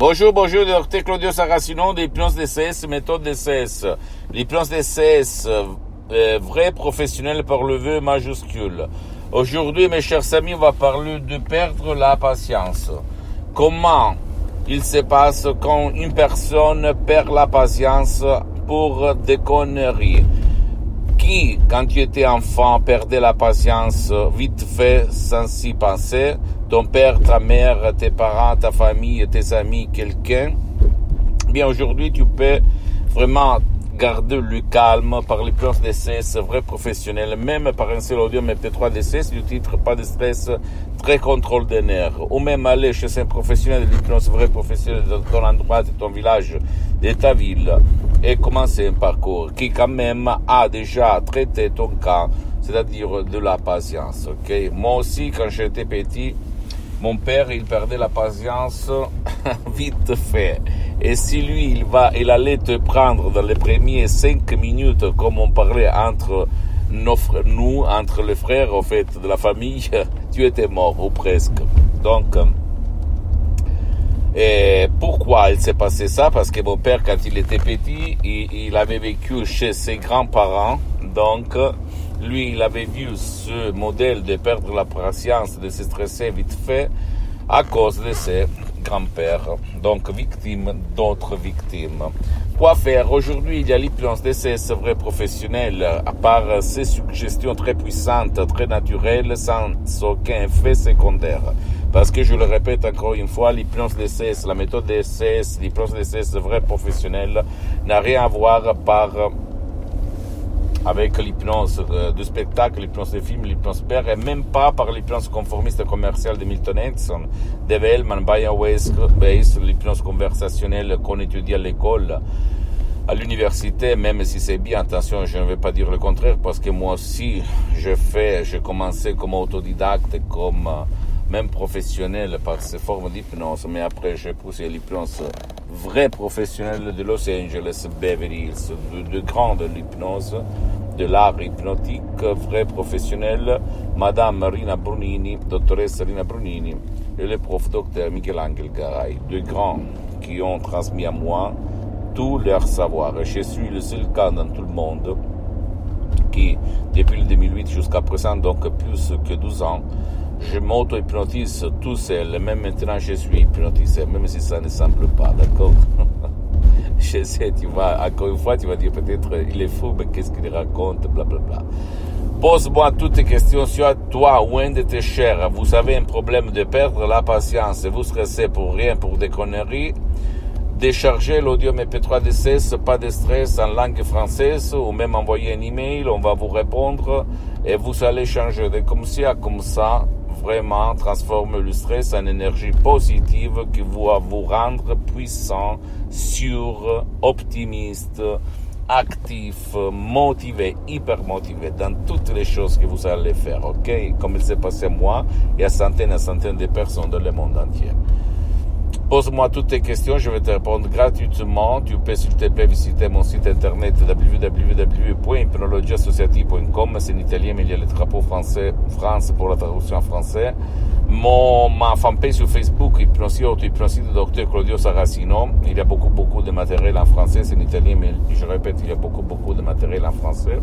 Bonjour, bonjour, docteur Claudio Saracino de DCS, méthode DCS. L'hypnose DCS, euh, vrai professionnel par le vœu majuscule. Aujourd'hui, mes chers amis, on va parler de perdre la patience. Comment il se passe quand une personne perd la patience pour des conneries? Qui, quand tu étais enfant, perdait la patience? Vite fait sans s'y penser ton père, ta mère, tes parents, ta famille, tes amis, quelqu'un, bien aujourd'hui tu peux vraiment garder le calme par les plans d'essai vrai professionnel, même par un seul audio MP3 d'essai du titre pas de stress, très contrôle des nerfs, ou même aller chez un professionnel de l'hypnose vrai professionnel de ton endroit, de ton village, de ta ville, et commencer un parcours qui quand même a déjà traité ton cas, c'est-à-dire de la patience, ok? Moi aussi, quand j'étais petit, mon père, il perdait la patience vite fait. Et si lui, il va, il allait te prendre dans les premiers cinq minutes, comme on parlait entre nous, entre les frères, au fait, de la famille, tu étais mort, ou presque. Donc, et pourquoi il s'est passé ça? Parce que mon père, quand il était petit, il, il avait vécu chez ses grands-parents. Donc, lui, il avait vu ce modèle de perdre la patience, de se stresser vite fait à cause de ses grands-pères, donc victime d'autres victimes. Quoi faire? Aujourd'hui, il y a l'hypnose d'essai, c'est vrai professionnel, à part ces suggestions très puissantes, très naturelles, sans aucun effet secondaire. Parce que je le répète encore une fois, l'hypnose d'essai, la méthode d'essai, l'hypnose c'est vrai professionnel, n'a rien à voir par avec l'hypnose de spectacle, l'hypnose de film, l'hypnose père, et même pas par l'hypnose conformiste commerciale de Milton Erickson, Dave Hellman, Brian Weiss, l'hypnose conversationnelle qu'on étudie à l'école, à l'université, même si c'est bien, attention, je ne vais pas dire le contraire, parce que moi aussi, je fais, j'ai commencé comme autodidacte, comme même professionnel par ces formes d'hypnose, mais après j'ai poussé l'hypnose vrai professionnelle de Los Angeles, Beverly Hills, de, de grande l'hypnose, de l'art hypnotique, vrai professionnel, Madame Marina Brunini, doctoresse Rina Brunini, et le prof docteur Michelangelo Garay, de grands qui ont transmis à moi tout leur savoir. Je suis le seul cas dans tout le monde qui, depuis le 2008 jusqu'à présent, donc plus que 12 ans, je m'auto-hypnotise tout seul, même maintenant je suis hypnotisé, même si ça ne semble pas, d'accord? Je sais, tu vas, encore une fois, tu vas dire peut-être il est fou, mais qu'est-ce qu'il raconte, blablabla. Bla, bla. Pose-moi toutes tes questions sur toi ou un de tes chers. Vous avez un problème de perdre la patience et vous stressez pour rien, pour des conneries. Déchargez l'audio MP3 DCS, pas de stress en langue française ou même envoyer un email, on va vous répondre et vous allez changer de comme ci à comme ça vraiment transforme le stress en énergie positive qui va vous rendre puissant, sûr, optimiste, actif, motivé, hyper motivé dans toutes les choses que vous allez faire, ok? Comme il s'est passé à moi et à centaines et centaines de personnes dans le monde entier. Pose-moi toutes tes questions, je vais te répondre gratuitement. Tu peux, s'il te plaît, visiter mon site internet www.hypnologieassociative.com. C'est en italien, mais il y a le drapeau français, France pour la traduction en français. Mon, ma fanpage sur Facebook, Hypnosie Auto, Hypnosie de Dr Claudio Saracino. Il y a beaucoup, beaucoup de matériel en français. C'est en italien, mais je répète, il y a beaucoup, beaucoup de matériel en français.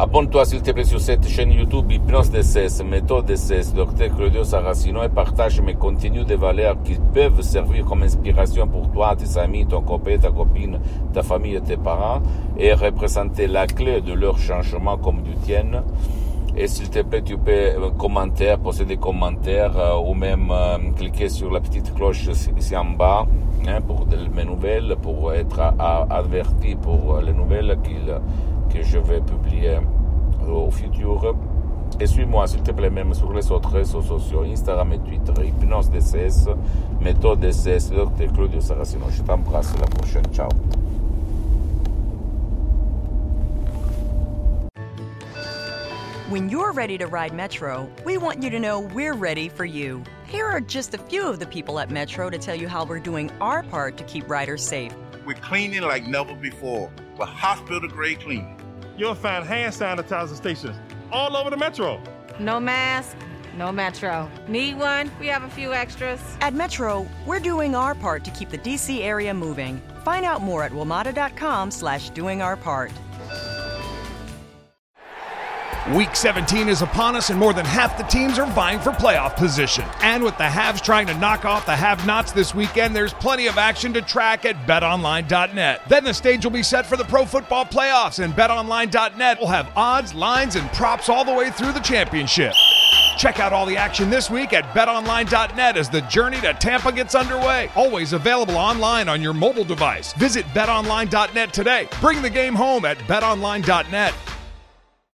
Abonne-toi s'il te plaît sur cette chaîne YouTube Hypnose DCS, méthode DCS, Dr Claudio Saracino et partage mes contenus de valeur qui peuvent servir comme inspiration pour toi, tes amis, ton copain, ta copine, ta famille et tes parents et représenter la clé de leur changement comme du tien. Et s'il te plaît, tu peux commenter, poser des commentaires euh, ou même euh, cliquer sur la petite cloche ici en bas hein, pour mes nouvelles, pour être averti pour les nouvelles qu'il que je vais publier euh, au futur. Et suis-moi, s'il te plaît, même sur les autres réseaux sociaux, Instagram et Twitter, Hypnose DCS, Méthode DCS, Dr. Claudio Saracino. Je t'embrasse, à la prochaine. Ciao. When you're ready to ride Metro, we want you to know we're ready for you. Here are just a few of the people at Metro to tell you how we're doing our part to keep riders safe. We're cleaning like never before with hospital grade cleaning. You'll find hand sanitizer stations all over the metro. No mask, no Metro. Need one? We have a few extras. At Metro, we're doing our part to keep the DC area moving. Find out more at WMATA.com slash doing our part. Week 17 is upon us, and more than half the teams are vying for playoff position. And with the haves trying to knock off the have nots this weekend, there's plenty of action to track at betonline.net. Then the stage will be set for the pro football playoffs, and betonline.net will have odds, lines, and props all the way through the championship. Check out all the action this week at betonline.net as the journey to Tampa gets underway. Always available online on your mobile device. Visit betonline.net today. Bring the game home at betonline.net.